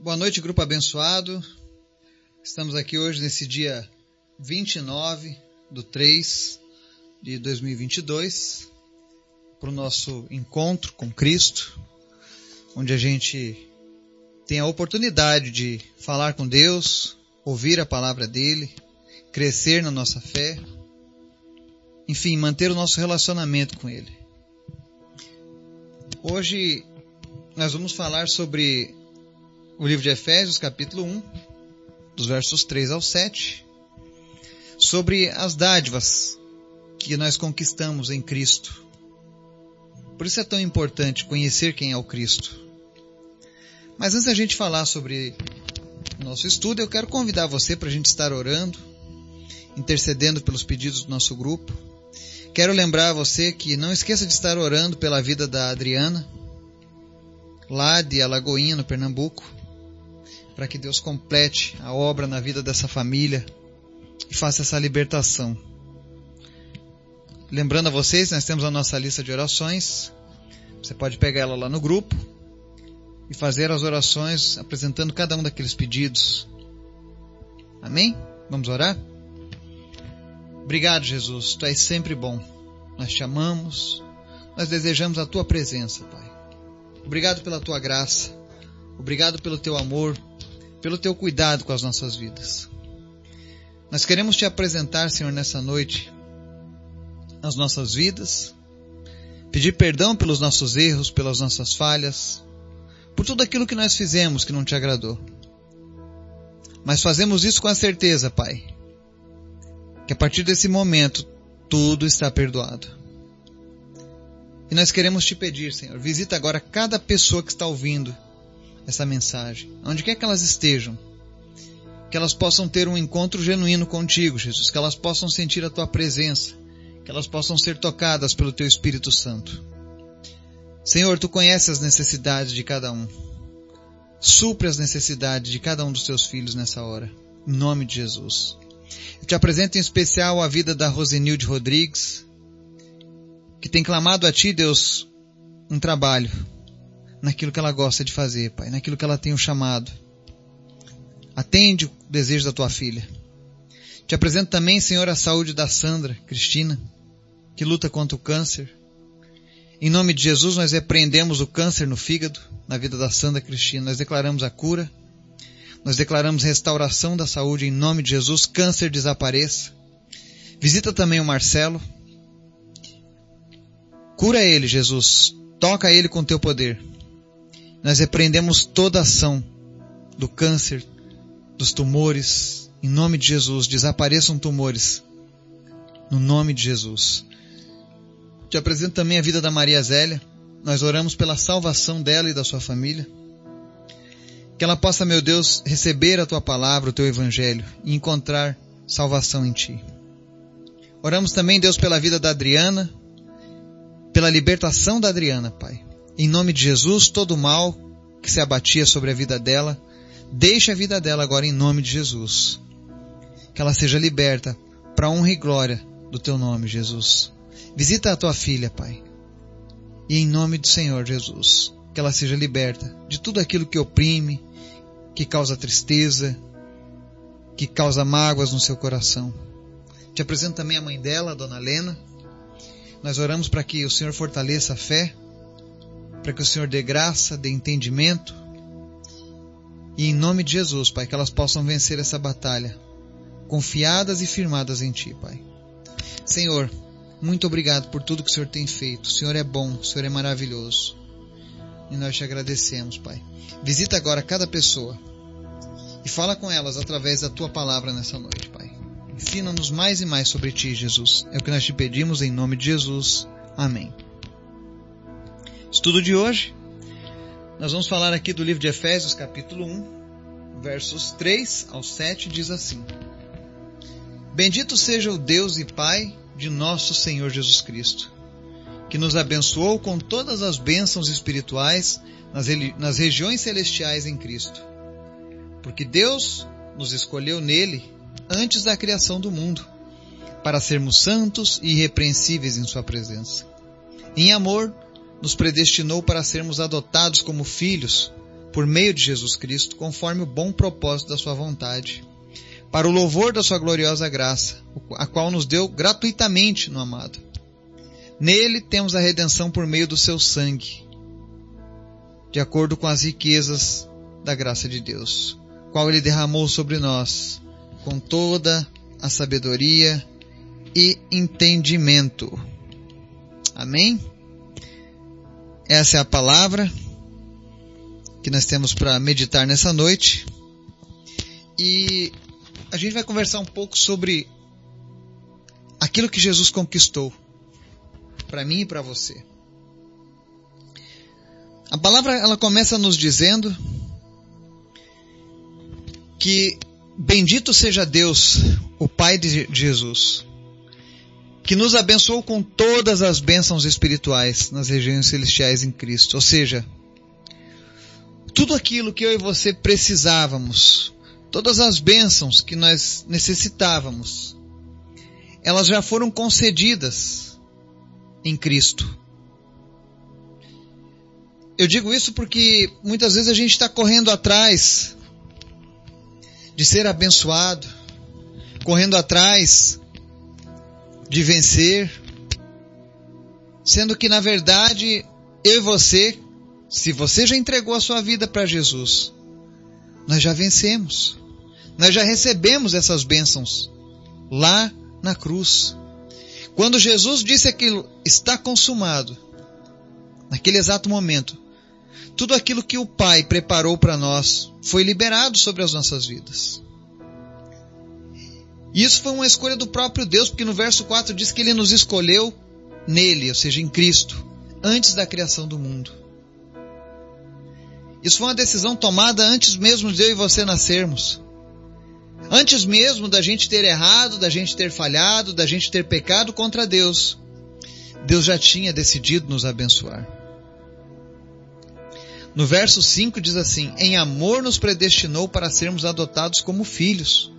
Boa noite, grupo abençoado. Estamos aqui hoje nesse dia 29 do 3 de 2022 para o nosso encontro com Cristo, onde a gente tem a oportunidade de falar com Deus, ouvir a palavra dele, crescer na nossa fé, enfim, manter o nosso relacionamento com ele. Hoje nós vamos falar sobre o livro de Efésios, capítulo 1, dos versos 3 ao 7, sobre as dádivas que nós conquistamos em Cristo. Por isso é tão importante conhecer quem é o Cristo. Mas antes da gente falar sobre o nosso estudo, eu quero convidar você para a gente estar orando, intercedendo pelos pedidos do nosso grupo. Quero lembrar você que não esqueça de estar orando pela vida da Adriana, lá de Alagoinha, no Pernambuco para que Deus complete a obra na vida dessa família e faça essa libertação. Lembrando a vocês, nós temos a nossa lista de orações. Você pode pegar ela lá no grupo e fazer as orações apresentando cada um daqueles pedidos. Amém? Vamos orar? Obrigado, Jesus. Tu és sempre bom. Nós te amamos. Nós desejamos a tua presença, Pai. Obrigado pela tua graça. Obrigado pelo teu amor pelo teu cuidado com as nossas vidas. Nós queremos te apresentar, Senhor, nessa noite, as nossas vidas, pedir perdão pelos nossos erros, pelas nossas falhas, por tudo aquilo que nós fizemos que não te agradou. Mas fazemos isso com a certeza, Pai, que a partir desse momento tudo está perdoado. E nós queremos te pedir, Senhor, visita agora cada pessoa que está ouvindo essa mensagem, onde quer que elas estejam, que elas possam ter um encontro genuíno contigo, Jesus, que elas possam sentir a tua presença, que elas possam ser tocadas pelo teu Espírito Santo. Senhor, tu conheces as necessidades de cada um. Supre as necessidades de cada um dos teus filhos nessa hora. Em nome de Jesus. Eu te apresento em especial a vida da Rosenilde Rodrigues, que tem clamado a ti, Deus, um trabalho, naquilo que ela gosta de fazer, Pai, naquilo que ela tem o chamado. Atende o desejo da tua filha. Te apresento também, Senhor, a saúde da Sandra Cristina, que luta contra o câncer. Em nome de Jesus, nós repreendemos o câncer no fígado, na vida da Sandra Cristina. Nós declaramos a cura. Nós declaramos restauração da saúde em nome de Jesus. Câncer desapareça. Visita também o Marcelo. Cura ele, Jesus. Toca ele com teu poder. Nós repreendemos toda ação do câncer, dos tumores, em nome de Jesus. Desapareçam tumores, no nome de Jesus. Te apresento também a vida da Maria Zélia. Nós oramos pela salvação dela e da sua família. Que ela possa, meu Deus, receber a tua palavra, o teu evangelho e encontrar salvação em ti. Oramos também, Deus, pela vida da Adriana, pela libertação da Adriana, Pai. Em nome de Jesus, todo mal que se abatia sobre a vida dela, deixe a vida dela agora em nome de Jesus. Que ela seja liberta para honra e glória do teu nome, Jesus. Visita a tua filha, Pai. E em nome do Senhor Jesus, que ela seja liberta de tudo aquilo que oprime, que causa tristeza, que causa mágoas no seu coração. Te apresento também a mãe dela, a dona Lena. Nós oramos para que o Senhor fortaleça a fé para que o Senhor dê graça, dê entendimento. E em nome de Jesus, Pai, que elas possam vencer essa batalha, confiadas e firmadas em Ti, Pai. Senhor, muito obrigado por tudo que o Senhor tem feito. O Senhor é bom, o Senhor é maravilhoso. E nós te agradecemos, Pai. Visita agora cada pessoa e fala com elas através da Tua palavra nessa noite, Pai. Ensina-nos mais e mais sobre Ti, Jesus. É o que nós te pedimos em nome de Jesus. Amém. Estudo de hoje, nós vamos falar aqui do livro de Efésios, capítulo 1, versos 3 ao 7, diz assim: Bendito seja o Deus e Pai de nosso Senhor Jesus Cristo, que nos abençoou com todas as bênçãos espirituais nas, nas regiões celestiais em Cristo. Porque Deus nos escolheu nele antes da criação do mundo, para sermos santos e irrepreensíveis em Sua presença. Em amor, nos predestinou para sermos adotados como filhos por meio de Jesus Cristo, conforme o bom propósito da sua vontade, para o louvor da sua gloriosa graça, a qual nos deu gratuitamente no amado. Nele temos a redenção por meio do seu sangue, de acordo com as riquezas da graça de Deus, qual ele derramou sobre nós, com toda a sabedoria e entendimento. Amém? Essa é a palavra que nós temos para meditar nessa noite. E a gente vai conversar um pouco sobre aquilo que Jesus conquistou para mim e para você. A palavra ela começa nos dizendo que bendito seja Deus, o Pai de Jesus, que nos abençoou com todas as bênçãos espirituais nas regiões celestiais em Cristo. Ou seja, tudo aquilo que eu e você precisávamos, todas as bênçãos que nós necessitávamos, elas já foram concedidas em Cristo. Eu digo isso porque muitas vezes a gente está correndo atrás de ser abençoado, correndo atrás de vencer, sendo que na verdade eu e você se você já entregou a sua vida para Jesus, nós já vencemos. Nós já recebemos essas bênçãos lá na cruz. Quando Jesus disse aquilo está consumado, naquele exato momento, tudo aquilo que o Pai preparou para nós foi liberado sobre as nossas vidas. E isso foi uma escolha do próprio Deus, porque no verso 4 diz que ele nos escolheu nele, ou seja, em Cristo, antes da criação do mundo. Isso foi uma decisão tomada antes mesmo de eu e você nascermos. Antes mesmo da gente ter errado, da gente ter falhado, da gente ter pecado contra Deus. Deus já tinha decidido nos abençoar. No verso 5 diz assim: Em amor nos predestinou para sermos adotados como filhos,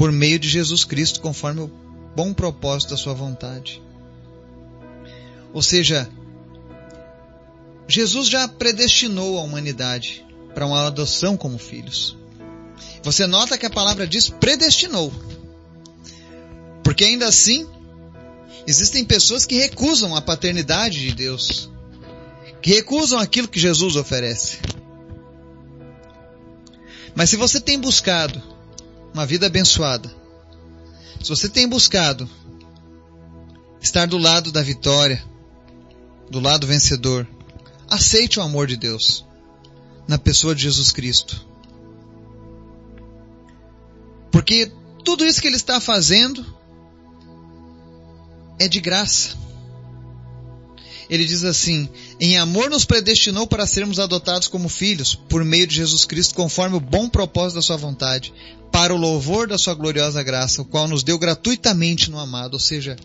por meio de Jesus Cristo, conforme o bom propósito da Sua vontade. Ou seja, Jesus já predestinou a humanidade para uma adoção como filhos. Você nota que a palavra diz predestinou. Porque ainda assim, existem pessoas que recusam a paternidade de Deus, que recusam aquilo que Jesus oferece. Mas se você tem buscado uma vida abençoada, se você tem buscado estar do lado da vitória, do lado vencedor, Aceite o amor de Deus na pessoa de Jesus Cristo. Porque tudo isso que ele está fazendo é de graça. Ele diz assim: Em amor nos predestinou para sermos adotados como filhos, por meio de Jesus Cristo, conforme o bom propósito da Sua vontade, para o louvor da Sua gloriosa graça, o qual nos deu gratuitamente no amado. Ou seja,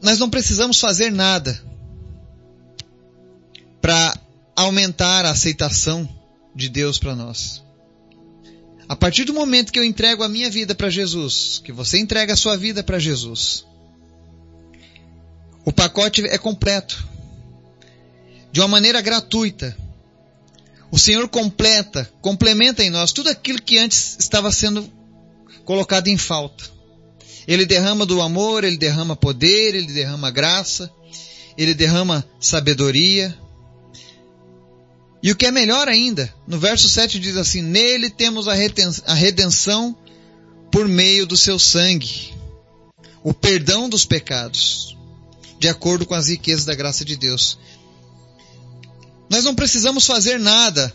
nós não precisamos fazer nada para aumentar a aceitação de Deus para nós. A partir do momento que eu entrego a minha vida para Jesus, que você entrega a sua vida para Jesus, o pacote é completo. De uma maneira gratuita. O Senhor completa, complementa em nós tudo aquilo que antes estava sendo colocado em falta. Ele derrama do amor, ele derrama poder, ele derrama graça, ele derrama sabedoria, e o que é melhor ainda, no verso 7 diz assim: Nele temos a redenção por meio do seu sangue, o perdão dos pecados, de acordo com as riquezas da graça de Deus. Nós não precisamos fazer nada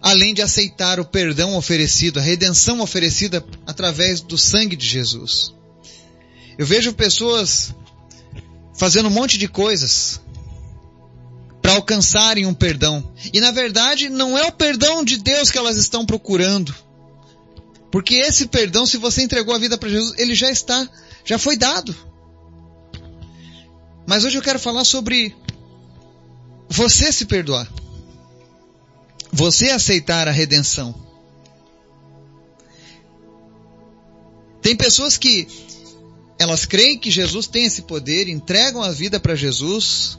além de aceitar o perdão oferecido, a redenção oferecida através do sangue de Jesus. Eu vejo pessoas fazendo um monte de coisas, para alcançarem um perdão. E na verdade, não é o perdão de Deus que elas estão procurando. Porque esse perdão, se você entregou a vida para Jesus, ele já está, já foi dado. Mas hoje eu quero falar sobre você se perdoar. Você aceitar a redenção. Tem pessoas que elas creem que Jesus tem esse poder, entregam a vida para Jesus,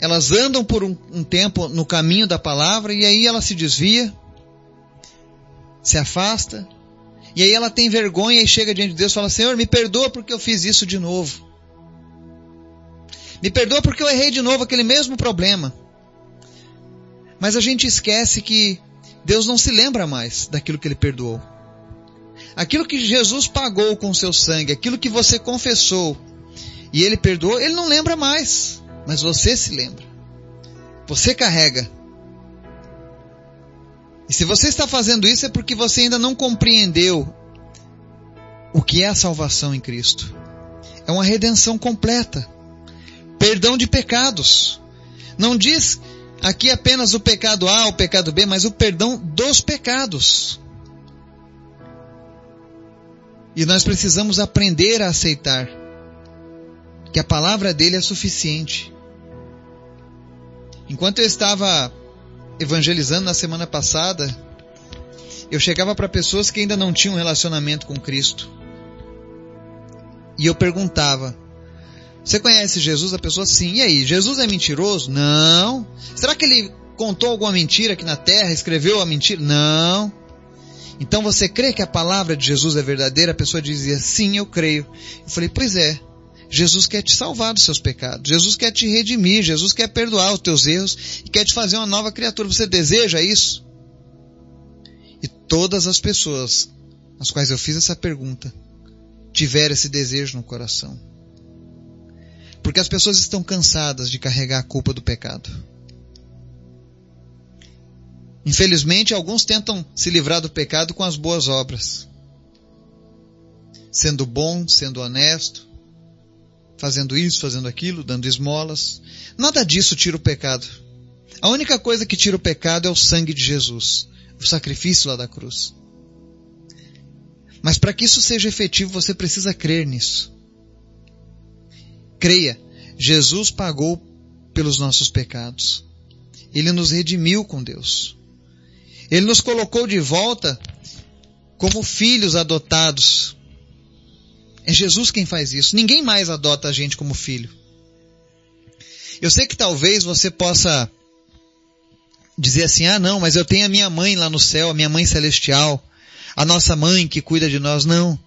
elas andam por um, um tempo no caminho da palavra e aí ela se desvia, se afasta, e aí ela tem vergonha e chega diante de Deus e fala: Senhor, me perdoa porque eu fiz isso de novo. Me perdoa porque eu errei de novo aquele mesmo problema. Mas a gente esquece que Deus não se lembra mais daquilo que ele perdoou. Aquilo que Jesus pagou com seu sangue, aquilo que você confessou e ele perdoou, ele não lembra mais, mas você se lembra. Você carrega. E se você está fazendo isso é porque você ainda não compreendeu o que é a salvação em Cristo. É uma redenção completa. Perdão de pecados. Não diz aqui apenas o pecado A, o pecado B, mas o perdão dos pecados. E nós precisamos aprender a aceitar que a palavra dele é suficiente. Enquanto eu estava evangelizando na semana passada, eu chegava para pessoas que ainda não tinham relacionamento com Cristo. E eu perguntava: Você conhece Jesus? A pessoa sim. E aí, Jesus é mentiroso? Não. Será que ele contou alguma mentira aqui na terra? Escreveu a mentira? Não. Então você crê que a palavra de Jesus é verdadeira? A pessoa dizia: Sim, eu creio. Eu falei: Pois é. Jesus quer te salvar dos seus pecados. Jesus quer te redimir. Jesus quer perdoar os teus erros e quer te fazer uma nova criatura. Você deseja isso? E todas as pessoas às quais eu fiz essa pergunta tiveram esse desejo no coração. Porque as pessoas estão cansadas de carregar a culpa do pecado. Infelizmente, alguns tentam se livrar do pecado com as boas obras. Sendo bom, sendo honesto, fazendo isso, fazendo aquilo, dando esmolas. Nada disso tira o pecado. A única coisa que tira o pecado é o sangue de Jesus, o sacrifício lá da cruz. Mas para que isso seja efetivo, você precisa crer nisso. Creia, Jesus pagou pelos nossos pecados. Ele nos redimiu com Deus. Ele nos colocou de volta como filhos adotados. É Jesus quem faz isso. Ninguém mais adota a gente como filho. Eu sei que talvez você possa dizer assim: ah, não, mas eu tenho a minha mãe lá no céu, a minha mãe celestial, a nossa mãe que cuida de nós. Não.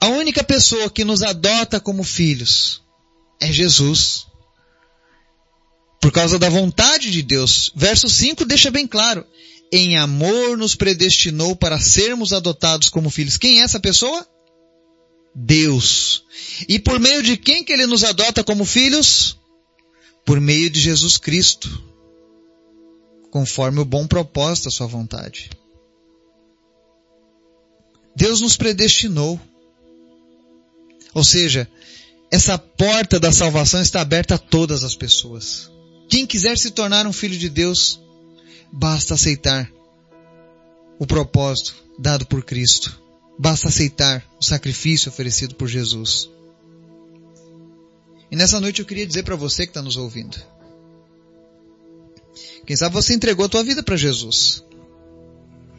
A única pessoa que nos adota como filhos é Jesus. Por causa da vontade de Deus. Verso 5 deixa bem claro em amor nos predestinou para sermos adotados como filhos. Quem é essa pessoa? Deus. E por meio de quem que ele nos adota como filhos? Por meio de Jesus Cristo. Conforme o bom propósito da sua vontade. Deus nos predestinou. Ou seja, essa porta da salvação está aberta a todas as pessoas. Quem quiser se tornar um filho de Deus, Basta aceitar o propósito dado por Cristo. Basta aceitar o sacrifício oferecido por Jesus. E nessa noite eu queria dizer para você que está nos ouvindo. Quem sabe você entregou a tua vida para Jesus.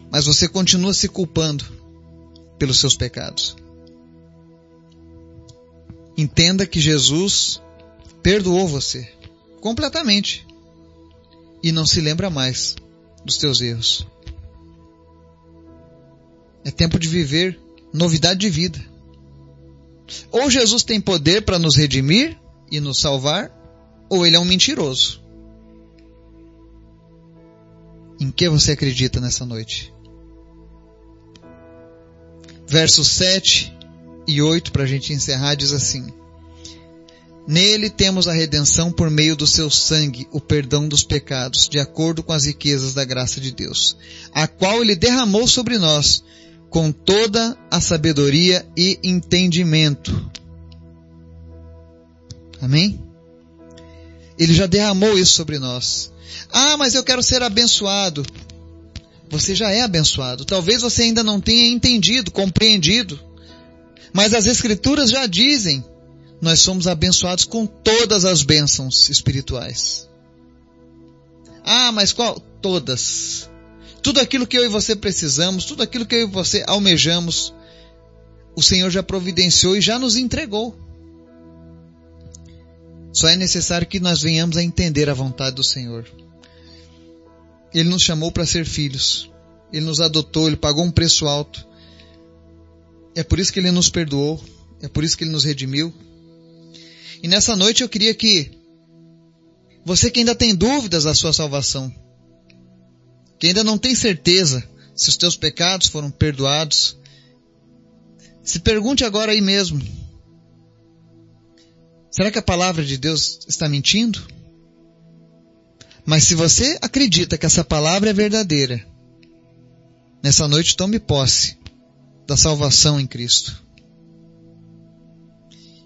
Mas você continua se culpando pelos seus pecados. Entenda que Jesus perdoou você completamente e não se lembra mais dos teus erros. É tempo de viver novidade de vida. Ou Jesus tem poder para nos redimir e nos salvar, ou ele é um mentiroso. Em que você acredita nessa noite? Versos 7 e 8, para a gente encerrar, diz assim: Nele temos a redenção por meio do seu sangue, o perdão dos pecados, de acordo com as riquezas da graça de Deus, a qual ele derramou sobre nós, com toda a sabedoria e entendimento. Amém? Ele já derramou isso sobre nós. Ah, mas eu quero ser abençoado. Você já é abençoado. Talvez você ainda não tenha entendido, compreendido. Mas as Escrituras já dizem nós somos abençoados com todas as bênçãos espirituais. Ah, mas qual? Todas. Tudo aquilo que eu e você precisamos, tudo aquilo que eu e você almejamos, o Senhor já providenciou e já nos entregou. Só é necessário que nós venhamos a entender a vontade do Senhor. Ele nos chamou para ser filhos. Ele nos adotou, ele pagou um preço alto. É por isso que ele nos perdoou, é por isso que ele nos redimiu. E nessa noite eu queria que você que ainda tem dúvidas da sua salvação, que ainda não tem certeza se os teus pecados foram perdoados, se pergunte agora aí mesmo: será que a palavra de Deus está mentindo? Mas se você acredita que essa palavra é verdadeira, nessa noite tome posse da salvação em Cristo.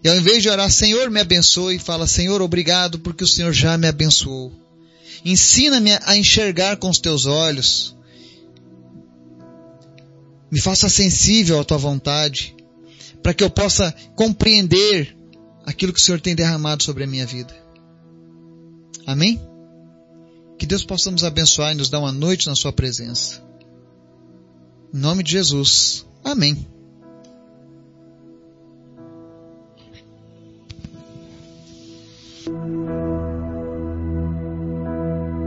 E ao invés de orar, Senhor, me abençoe, fala, Senhor, obrigado porque o Senhor já me abençoou. Ensina-me a enxergar com os teus olhos, me faça sensível à tua vontade, para que eu possa compreender aquilo que o Senhor tem derramado sobre a minha vida. Amém? Que Deus possa nos abençoar e nos dar uma noite na Sua presença. Em nome de Jesus. Amém.